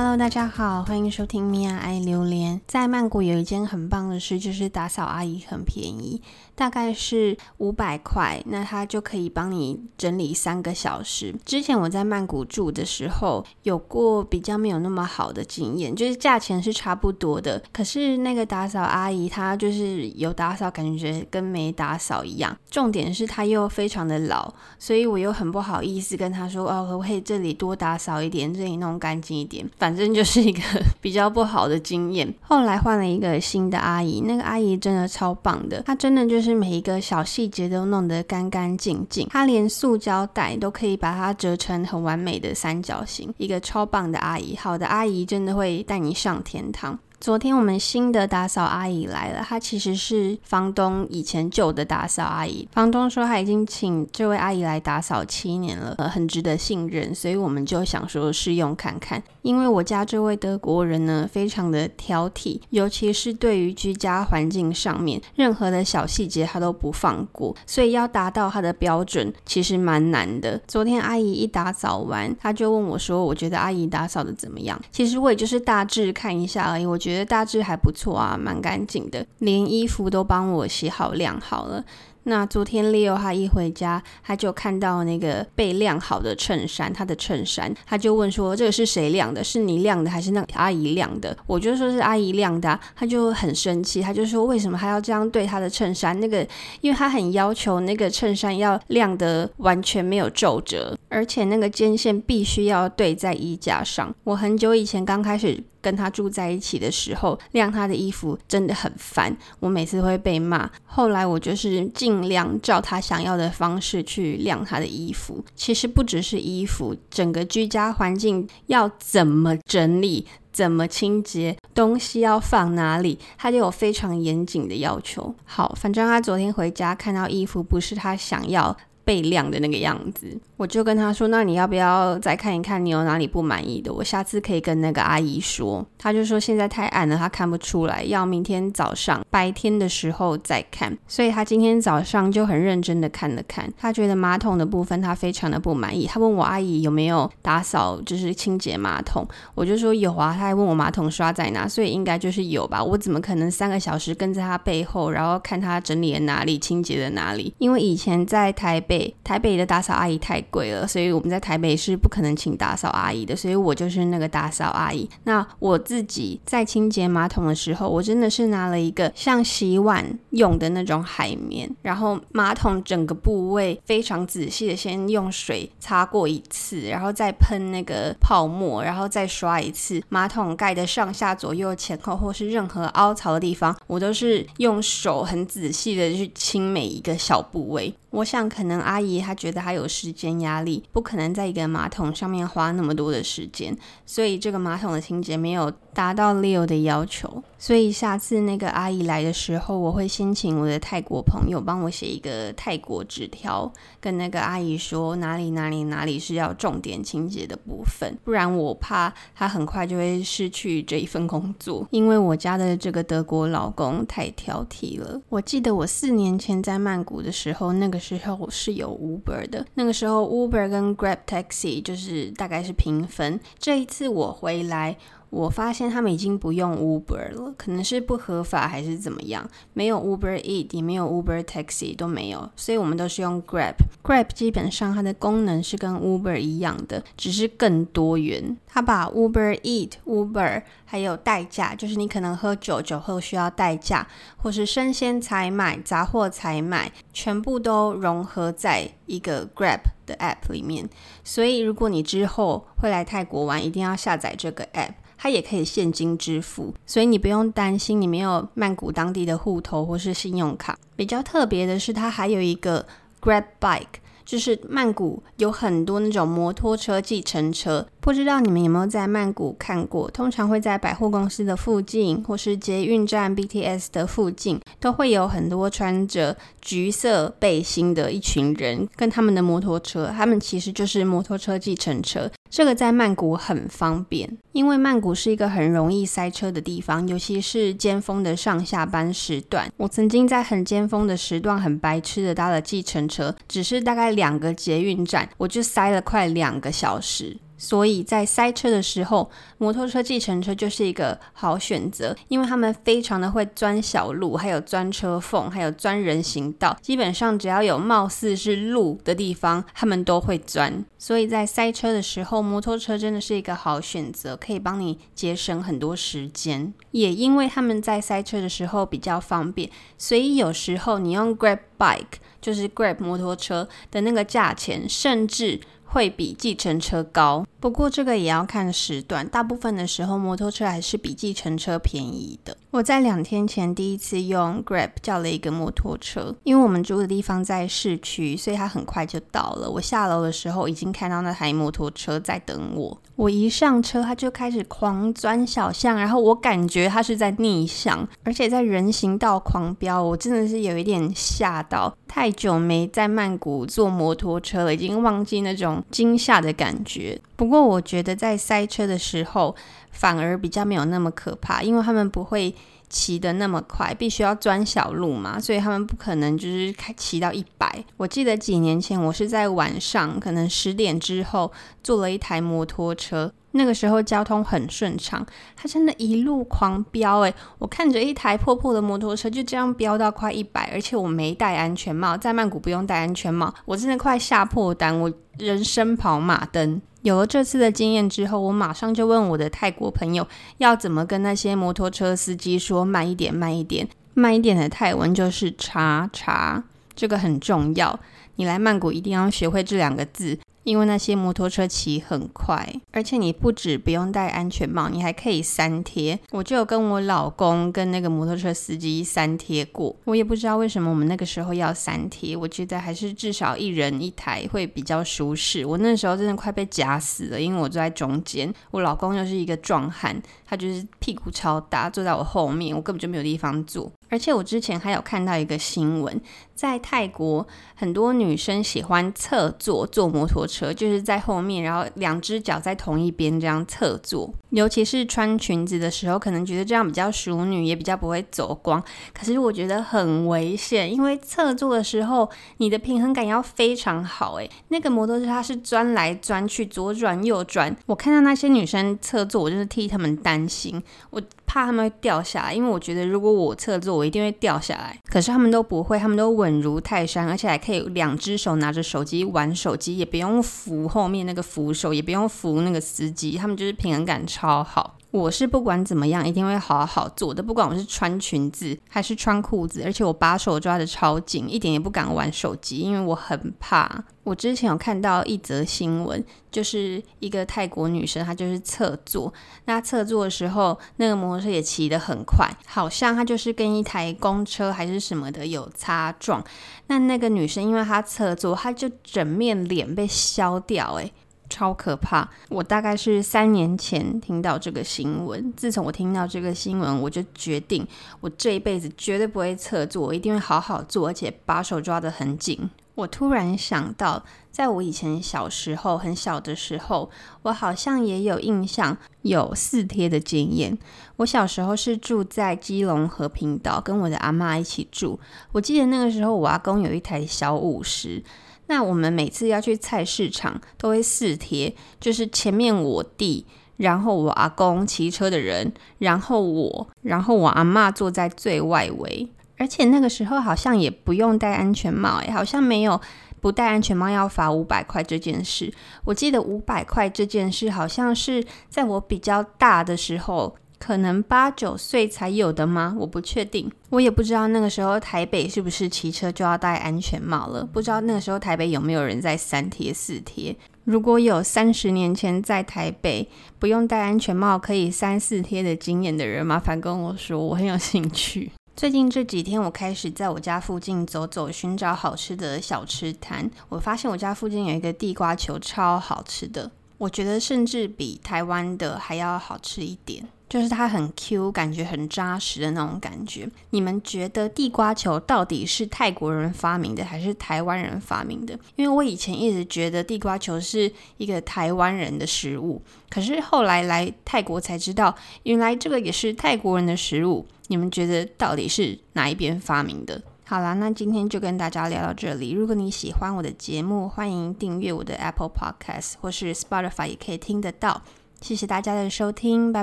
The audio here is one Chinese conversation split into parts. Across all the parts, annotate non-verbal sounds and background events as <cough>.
Hello，大家好，欢迎收听米娅爱榴莲。在曼谷有一件很棒的事，就是打扫阿姨很便宜，大概是五百块，那她就可以帮你整理三个小时。之前我在曼谷住的时候，有过比较没有那么好的经验，就是价钱是差不多的，可是那个打扫阿姨她就是有打扫，感觉跟没打扫一样。重点是她又非常的老，所以我又很不好意思跟她说，哦，可不可以这里多打扫一点，这里弄干净一点。反正就是一个 <laughs> 比较不好的经验。后来换了一个新的阿姨，那个阿姨真的超棒的，她真的就是每一个小细节都弄得干干净净，她连塑胶袋都可以把它折成很完美的三角形。一个超棒的阿姨，好的阿姨真的会带你上天堂。昨天我们新的打扫阿姨来了，她其实是房东以前旧的打扫阿姨。房东说他已经请这位阿姨来打扫七年了，呃，很值得信任，所以我们就想说试用看看。因为我家这位德国人呢，非常的挑剔，尤其是对于居家环境上面任何的小细节他都不放过，所以要达到他的标准其实蛮难的。昨天阿姨一打扫完，他就问我说：“我觉得阿姨打扫的怎么样？”其实我也就是大致看一下而已，我觉。觉得大致还不错啊，蛮干净的，连衣服都帮我洗好晾好了。那昨天 Leo 他一回家，他就看到那个被晾好的衬衫，他的衬衫，他就问说：“这个是谁晾的？是你晾的还是那个阿姨晾的？”我就说是阿姨晾的，他就很生气，他就说：“为什么还要这样对他的衬衫？那个，因为他很要求那个衬衫要晾得完全没有皱褶，而且那个肩线必须要对在衣架上。”我很久以前刚开始。跟他住在一起的时候，晾他的衣服真的很烦，我每次会被骂。后来我就是尽量照他想要的方式去晾他的衣服。其实不只是衣服，整个居家环境要怎么整理、怎么清洁，东西要放哪里，他就有非常严谨的要求。好，反正他昨天回家看到衣服不是他想要被晾的那个样子。我就跟他说：“那你要不要再看一看，你有哪里不满意的？我下次可以跟那个阿姨说。”他就说：“现在太暗了，他看不出来，要明天早上白天的时候再看。”所以他今天早上就很认真的看了看，他觉得马桶的部分他非常的不满意。他问我阿姨有没有打扫，就是清洁马桶。我就说有啊。他还问我马桶刷在哪，所以应该就是有吧。我怎么可能三个小时跟在他背后，然后看他整理了哪里，清洁了哪里？因为以前在台北，台北的打扫阿姨太贵了，所以我们在台北是不可能请打扫阿姨的，所以我就是那个打扫阿姨。那我自己在清洁马桶的时候，我真的是拿了一个像洗碗用的那种海绵，然后马桶整个部位非常仔细的先用水擦过一次，然后再喷那个泡沫，然后再刷一次。马桶盖的上下左右前后或是任何凹槽的地方，我都是用手很仔细的去清每一个小部位。我想，可能阿姨她觉得她有时间压力，不可能在一个马桶上面花那么多的时间，所以这个马桶的清洁没有达到 Leo 的要求。所以下次那个阿姨来的时候，我会先请我的泰国朋友帮我写一个泰国纸条，跟那个阿姨说哪里哪里哪里是要重点清洁的部分，不然我怕她很快就会失去这一份工作。因为我家的这个德国老公太挑剔了。我记得我四年前在曼谷的时候，那个。时候是有 Uber 的，那个时候 Uber 跟 Grab Taxi 就是大概是平分。这一次我回来。我发现他们已经不用 Uber 了，可能是不合法还是怎么样，没有 Uber Eat，也没有 Uber Taxi，都没有，所以我们都是用 Grab。Grab 基本上它的功能是跟 Uber 一样的，只是更多元。它把 Uber Eat、Uber 还有代驾，就是你可能喝酒酒后需要代驾，或是生鲜采买、杂货采买，全部都融合在一个 Grab 的 App 里面。所以如果你之后会来泰国玩，一定要下载这个 App。它也可以现金支付，所以你不用担心你没有曼谷当地的户头或是信用卡。比较特别的是，它还有一个 Grab Bike，就是曼谷有很多那种摩托车计程车。不知道你们有没有在曼谷看过？通常会在百货公司的附近，或是捷运站 BTS 的附近，都会有很多穿着橘色背心的一群人，跟他们的摩托车。他们其实就是摩托车计程车。这个在曼谷很方便，因为曼谷是一个很容易塞车的地方，尤其是尖峰的上下班时段。我曾经在很尖峰的时段，很白痴的搭了计程车，只是大概两个捷运站，我就塞了快两个小时。所以在塞车的时候，摩托车、计程车就是一个好选择，因为他们非常的会钻小路，还有钻车缝，还有钻人行道。基本上只要有貌似是路的地方，他们都会钻。所以在塞车的时候，摩托车真的是一个好选择，可以帮你节省很多时间。也因为他们在塞车的时候比较方便，所以有时候你用 Grab Bike，就是 Grab 摩托车的那个价钱，甚至会比计程车高。不过这个也要看时段，大部分的时候摩托车还是比计程车便宜的。我在两天前第一次用 Grab 叫了一个摩托车，因为我们住的地方在市区，所以它很快就到了。我下楼的时候已经看到那台摩托车在等我。我一上车，它就开始狂钻小巷，然后我感觉它是在逆向，而且在人行道狂飙，我真的是有一点吓到。太久没在曼谷坐摩托车了，已经忘记那种惊吓的感觉。不不过我觉得在塞车的时候，反而比较没有那么可怕，因为他们不会骑得那么快，必须要钻小路嘛，所以他们不可能就是开骑到一百。我记得几年前我是在晚上，可能十点之后坐了一台摩托车。那个时候交通很顺畅，他真的一路狂飙诶，我看着一台破破的摩托车就这样飙到快一百，而且我没戴安全帽，在曼谷不用戴安全帽，我真的快吓破胆，我人生跑马灯。有了这次的经验之后，我马上就问我的泰国朋友要怎么跟那些摩托车司机说慢一点，慢一点，慢一点的泰文就是查查，这个很重要。你来曼谷一定要学会这两个字。因为那些摩托车骑很快，而且你不止不用戴安全帽，你还可以三贴。我就有跟我老公跟那个摩托车司机三贴过。我也不知道为什么我们那个时候要三贴，我觉得还是至少一人一台会比较舒适。我那时候真的快被夹死了，因为我坐在中间，我老公又是一个壮汉，他就是屁股超大，坐在我后面，我根本就没有地方坐。而且我之前还有看到一个新闻，在泰国很多女生喜欢侧坐坐摩托车，就是在后面，然后两只脚在同一边这样侧坐。尤其是穿裙子的时候，可能觉得这样比较淑女，也比较不会走光。可是我觉得很危险，因为侧坐的时候，你的平衡感要非常好。诶，那个摩托车它是钻来钻去，左转右转。我看到那些女生侧坐，我就是替他们担心。我。怕他们会掉下来，因为我觉得如果我侧坐，我一定会掉下来。可是他们都不会，他们都稳如泰山，而且还可以两只手拿着手机玩手机，也不用扶后面那个扶手，也不用扶那个司机，他们就是平衡感超好。我是不管怎么样，一定会好好坐的，不管我是穿裙子还是穿裤子，而且我把手抓得超紧，一点也不敢玩手机，因为我很怕。我之前有看到一则新闻，就是一个泰国女生，她就是侧坐，那侧坐的时候，那个摩托车也骑得很快，好像她就是跟一台公车还是什么的有擦撞，那那个女生因为她侧坐，她就整面脸被削掉，诶。超可怕！我大概是三年前听到这个新闻，自从我听到这个新闻，我就决定我这一辈子绝对不会侧坐，我一定会好好坐，而且把手抓得很紧。我突然想到，在我以前小时候很小的时候，我好像也有印象有四贴的经验。我小时候是住在基隆和平岛，跟我的阿嬷一起住。我记得那个时候，我阿公有一台小五十。那我们每次要去菜市场都会四贴，就是前面我弟，然后我阿公骑车的人，然后我，然后我阿妈坐在最外围。而且那个时候好像也不用戴安全帽，诶，好像没有不戴安全帽要罚五百块这件事。我记得五百块这件事好像是在我比较大的时候。可能八九岁才有的吗？我不确定，我也不知道那个时候台北是不是骑车就要戴安全帽了。不知道那个时候台北有没有人在三贴四贴？如果有三十年前在台北不用戴安全帽可以三四贴的经验的人，麻烦跟我说，我很有兴趣。最近这几天，我开始在我家附近走走，寻找好吃的小吃摊。我发现我家附近有一个地瓜球，超好吃的，我觉得甚至比台湾的还要好吃一点。就是它很 Q，感觉很扎实的那种感觉。你们觉得地瓜球到底是泰国人发明的还是台湾人发明的？因为我以前一直觉得地瓜球是一个台湾人的食物，可是后来来泰国才知道，原来这个也是泰国人的食物。你们觉得到底是哪一边发明的？好啦，那今天就跟大家聊到这里。如果你喜欢我的节目，欢迎订阅我的 Apple Podcast 或是 Spotify 也可以听得到。谢谢大家的收听，拜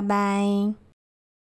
拜。